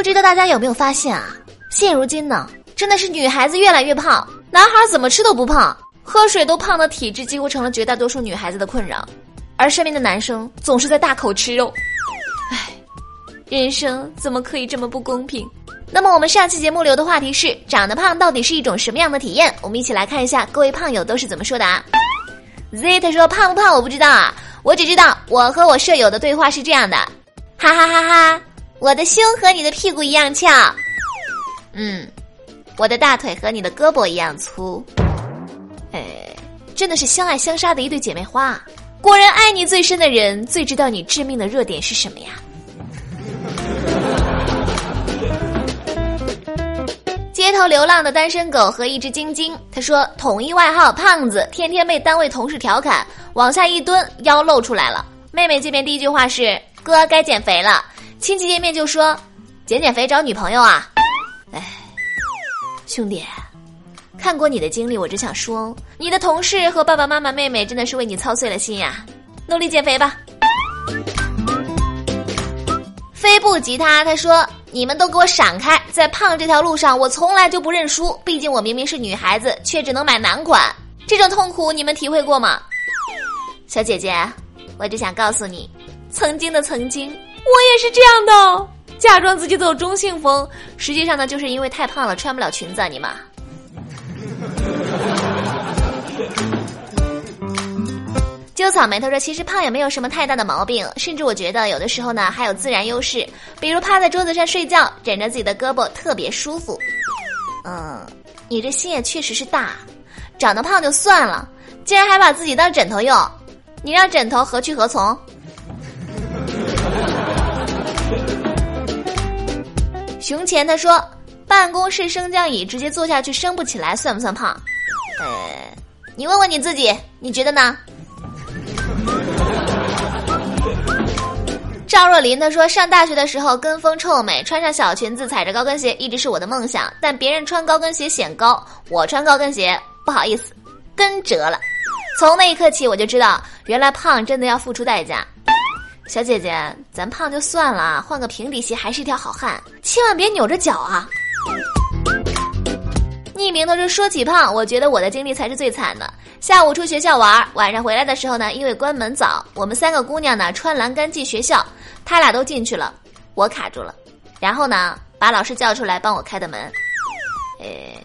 不知道大家有没有发现啊？现如今呢，真的是女孩子越来越胖，男孩怎么吃都不胖，喝水都胖的体质几乎成了绝大多数女孩子的困扰，而身边的男生总是在大口吃肉。唉，人生怎么可以这么不公平？那么我们上期节目留的话题是：长得胖到底是一种什么样的体验？我们一起来看一下各位胖友都是怎么说的啊？Z 他说胖不胖我不知道啊，我只知道我和我舍友的对话是这样的，哈哈哈哈，我的胸和你的屁股一样翘，嗯，我的大腿和你的胳膊一样粗，哎，真的是相爱相杀的一对姐妹花，果然爱你最深的人最知道你致命的弱点是什么呀。街头流浪的单身狗和一只晶晶，他说统一外号胖子，天天被单位同事调侃，往下一蹲腰露出来了。妹妹这边第一句话是哥该减肥了，亲戚见面就说减减肥找女朋友啊。哎，兄弟，看过你的经历，我只想说，你的同事和爸爸妈妈、妹妹真的是为你操碎了心呀，努力减肥吧。飞步吉他他说。你们都给我闪开！在胖这条路上，我从来就不认输。毕竟我明明是女孩子，却只能买男款，这种痛苦你们体会过吗？小姐姐，我只想告诉你，曾经的曾经，我也是这样的，假装自己走中性风，实际上呢，就是因为太胖了，穿不了裙子啊！你妈。揪草莓，他说：“其实胖也没有什么太大的毛病，甚至我觉得有的时候呢还有自然优势，比如趴在桌子上睡觉，枕着自己的胳膊特别舒服。嗯，你这心也确实是大，长得胖就算了，竟然还把自己当枕头用，你让枕头何去何从？”熊前他说：“办公室升降椅直接坐下去升不起来，算不算胖？呃，你问问你自己，你觉得呢？”赵若琳她说：“上大学的时候跟风臭美，穿上小裙子，踩着高跟鞋，一直是我的梦想。但别人穿高跟鞋显高，我穿高跟鞋不好意思，跟折了。从那一刻起，我就知道，原来胖真的要付出代价。小姐姐，咱胖就算了，换个平底鞋还是一条好汉，千万别扭着脚啊。”匿名的说：“说起胖，我觉得我的经历才是最惨的。下午出学校玩，晚上回来的时候呢，因为关门早，我们三个姑娘呢穿栏杆进学校。”他俩都进去了，我卡住了，然后呢，把老师叫出来帮我开的门。诶，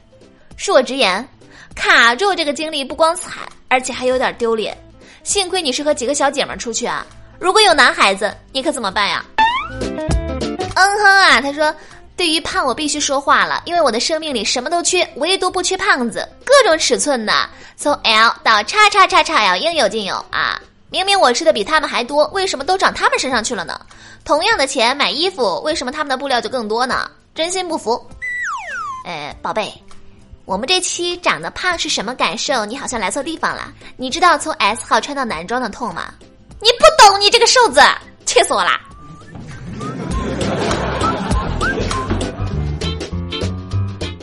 恕我直言，卡住这个经历不光惨，而且还有点丢脸。幸亏你是和几个小姐们出去啊，如果有男孩子，你可怎么办呀？嗯哼啊，他说，对于胖我必须说话了，因为我的生命里什么都缺，唯独不缺胖子，各种尺寸的，从 L 到叉叉叉叉 L 应有尽有啊。明明我吃的比他们还多，为什么都长他们身上去了呢？同样的钱买衣服，为什么他们的布料就更多呢？真心不服。呃，宝贝，我们这期长得胖是什么感受？你好像来错地方了。你知道从 S 号穿到男装的痛吗？你不懂，你这个瘦子，气死我啦！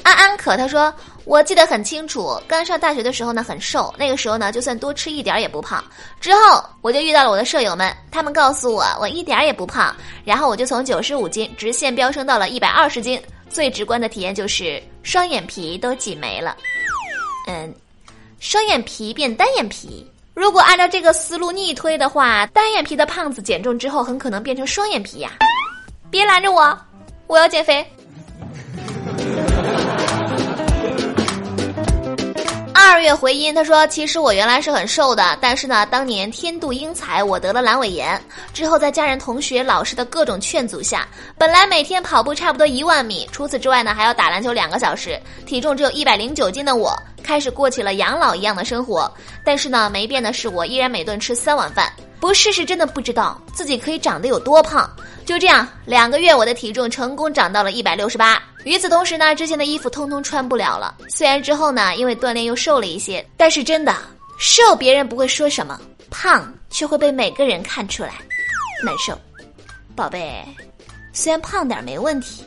安安可他说。我记得很清楚，刚上大学的时候呢，很瘦。那个时候呢，就算多吃一点也不胖。之后我就遇到了我的舍友们，他们告诉我我一点也不胖。然后我就从九十五斤直线飙升到了一百二十斤。最直观的体验就是双眼皮都挤没了。嗯，双眼皮变单眼皮。如果按照这个思路逆推的话，单眼皮的胖子减重之后很可能变成双眼皮呀。别拦着我，我要减肥。二月回音，他说：“其实我原来是很瘦的，但是呢，当年天妒英才，我得了阑尾炎。之后在家人、同学、老师的各种劝阻下，本来每天跑步差不多一万米，除此之外呢，还要打篮球两个小时。体重只有一百零九斤的我，开始过起了养老一样的生活。但是呢，没变的是我依然每顿吃三碗饭。不试试真的不知道自己可以长得有多胖。就这样，两个月我的体重成功长到了一百六十八。”与此同时呢，之前的衣服通通穿不了了。虽然之后呢，因为锻炼又瘦了一些，但是真的瘦别人不会说什么，胖却会被每个人看出来，难受。宝贝，虽然胖点没问题，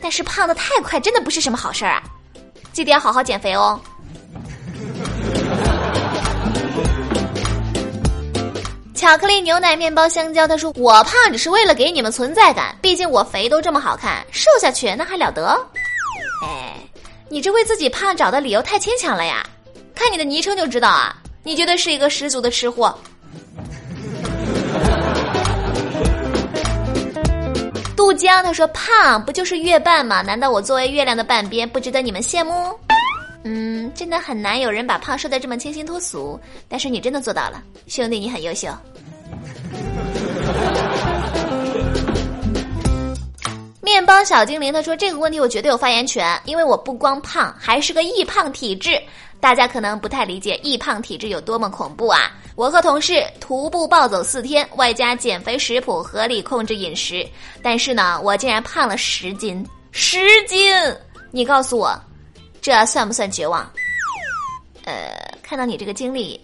但是胖的太快真的不是什么好事儿啊！记得要好好减肥哦。巧克力、牛奶、面包、香蕉。他说我胖只是为了给你们存在感，毕竟我肥都这么好看，瘦下去那还了得？哎，你这为自己胖找的理由太牵强了呀！看你的昵称就知道啊，你绝对是一个十足的吃货。杜江他说胖不就是月半吗？难道我作为月亮的半边不值得你们羡慕？嗯，真的很难有人把胖说的这么清新脱俗，但是你真的做到了，兄弟，你很优秀。面包小精灵他说这个问题我绝对有发言权，因为我不光胖，还是个易胖体质。大家可能不太理解易胖体质有多么恐怖啊！我和同事徒步暴走四天，外加减肥食谱，合理控制饮食，但是呢，我竟然胖了十斤，十斤！你告诉我。这算不算绝望？呃，看到你这个经历，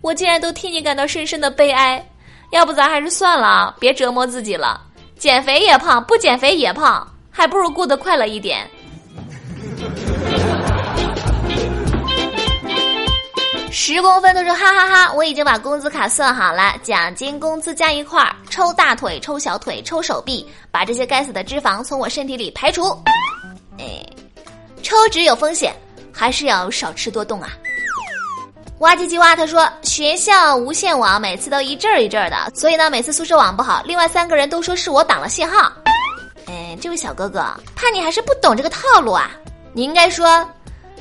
我竟然都替你感到深深的悲哀。要不咱还是算了，别折磨自己了。减肥也胖，不减肥也胖，还不如过得快乐一点。十公分都说哈哈哈！我已经把工资卡算好了，奖金、工资加一块儿，抽大腿、抽小腿、抽手臂，把这些该死的脂肪从我身体里排除。哎。抽脂有风险，还是要少吃多动啊！哇唧唧哇，他说学校无线网每次都一阵儿一阵儿的，所以呢，每次宿舍网不好，另外三个人都说是我挡了信号。哎，这位小哥哥，怕你还是不懂这个套路啊！你应该说，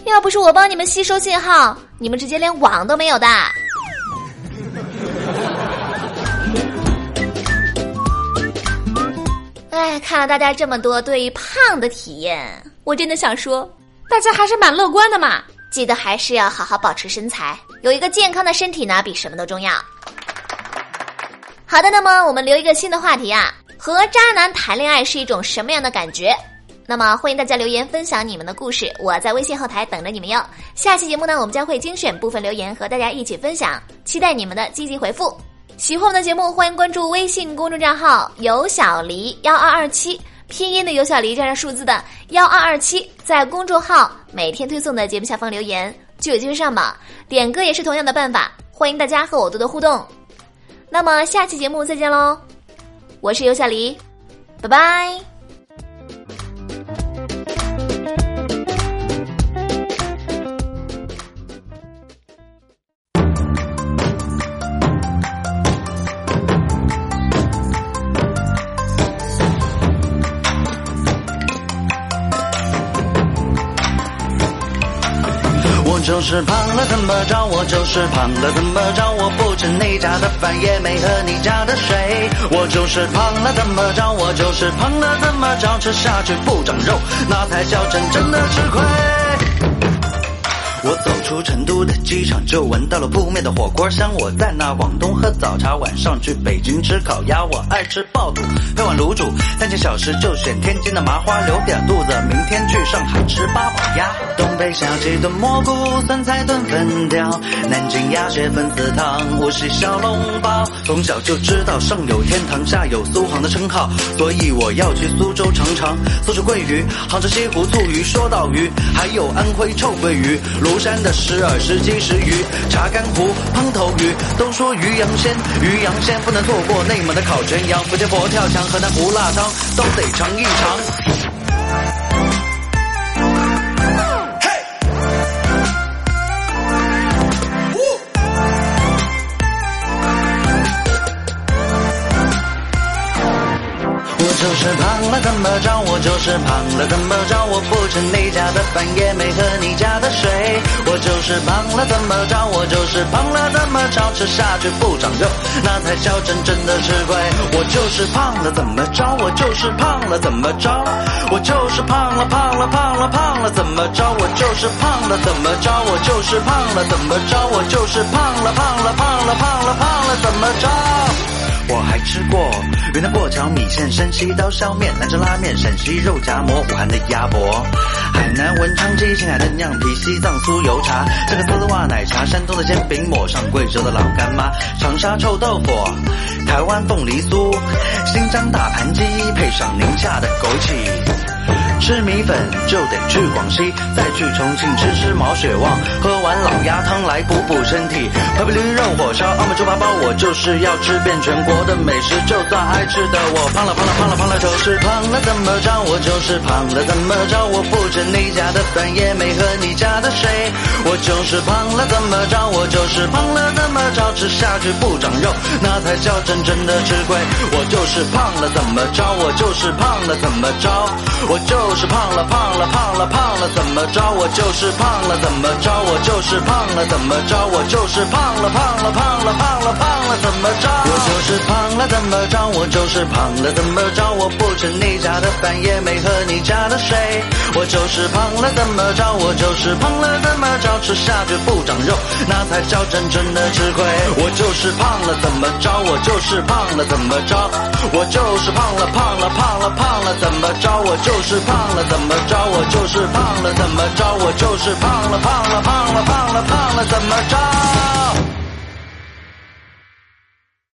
要不是我帮你们吸收信号，你们直接连网都没有的。哎，看了大家这么多对于胖的体验。我真的想说，大家还是蛮乐观的嘛。记得还是要好好保持身材，有一个健康的身体呢，比什么都重要。好的，那么我们留一个新的话题啊，和渣男谈恋爱是一种什么样的感觉？那么欢迎大家留言分享你们的故事，我在微信后台等着你们哟。下期节目呢，我们将会精选部分留言和大家一起分享，期待你们的积极回复。喜欢我们的节目，欢迎关注微信公众账号有小黎幺二二七。拼音的尤小黎加上数字的幺二二七，在公众号每天推送的节目下方留言就有机会上榜。点歌也是同样的办法，欢迎大家和我多多互动。那么下期节目再见喽，我是尤小黎，拜拜。是胖了怎么着？我就是胖了怎么着？我不吃你家的饭，也没喝你家的水。我就是胖了怎么着？我就是胖了怎么着？吃下去不长肉，那才叫真正的吃亏。我走出成都的机场，就闻到了扑面的火锅香。我在那广东喝早茶，晚上去北京吃烤鸭。我爱吃爆肚，配碗卤煮，三件小吃就选天津的麻花，留点肚子，明天去上海吃八宝鸭。东北小鸡炖蘑菇，酸菜炖粉条，南京鸭血粉丝汤，无锡小笼包。从小就知道上有天堂，下有苏杭的称号，所以我要去苏州尝尝苏州桂鱼，杭州西湖醋鱼，说到鱼，还有安徽臭鳜鱼。庐山的石耳、石鸡石鱼，查干湖胖头鱼，都说鱼羊鲜，鱼羊鲜不能错过。内蒙的烤全羊，福建佛跳墙，河南胡辣汤，都得尝一尝。了怎么着？我就是胖了怎么着？我不吃你家的饭，也没喝你家的水。我就是胖了怎么着？我就是胖了怎么着？吃下去不长肉，那才叫真正的吃亏。我就是胖了怎么着？我就是胖了怎么着？我就是胖了胖了胖了胖了怎么着？我就是胖了怎么着？我就是胖了怎么着？我就是胖了胖了胖了胖了胖了怎么着？我还吃过云南过桥米线、山西刀削面、兰州拉面、陕西肉夹馍、武汉的鸭脖、海南文昌鸡、青海的酿皮、西藏酥油茶、这个丝袜奶茶、山东的煎饼抹上贵州的老干妈、长沙臭豆腐、台湾凤梨酥、新疆大盘鸡，配上宁夏的枸杞。吃米粉就得去广西，再去重庆吃吃毛血旺，喝碗老鸭汤来补补身体。河北驴肉火烧、澳门猪扒包，我就是要吃遍全国的美食。就算爱吃的我胖了胖了胖了胖了，就是胖了怎么着？我就是胖了怎么着？我不吃你家的饭，也没喝你家的水。我就是胖了怎么着？我就是胖了怎么着？吃下去不长肉，那才叫真正的吃亏。我就是胖了怎么着？我就是胖了怎么着？我就就是胖了胖了胖了胖了怎么着？我就是胖了怎么着？我就是胖了怎么着？我就是胖了胖了胖了胖了胖了怎么着？我就是胖了怎么着？我就是胖了怎么着？我不吃你家的饭，也没喝你家的水。我就是胖了怎么着？我就是胖了怎么着？吃下去不长肉，那才叫真正的吃亏。我就是胖了怎么着？我就是胖了怎么着？我就是胖了胖了胖了胖了怎么着？我就是胖胖了怎么着？我就是胖了怎么着？我就是胖了胖了胖了胖了胖了怎么着？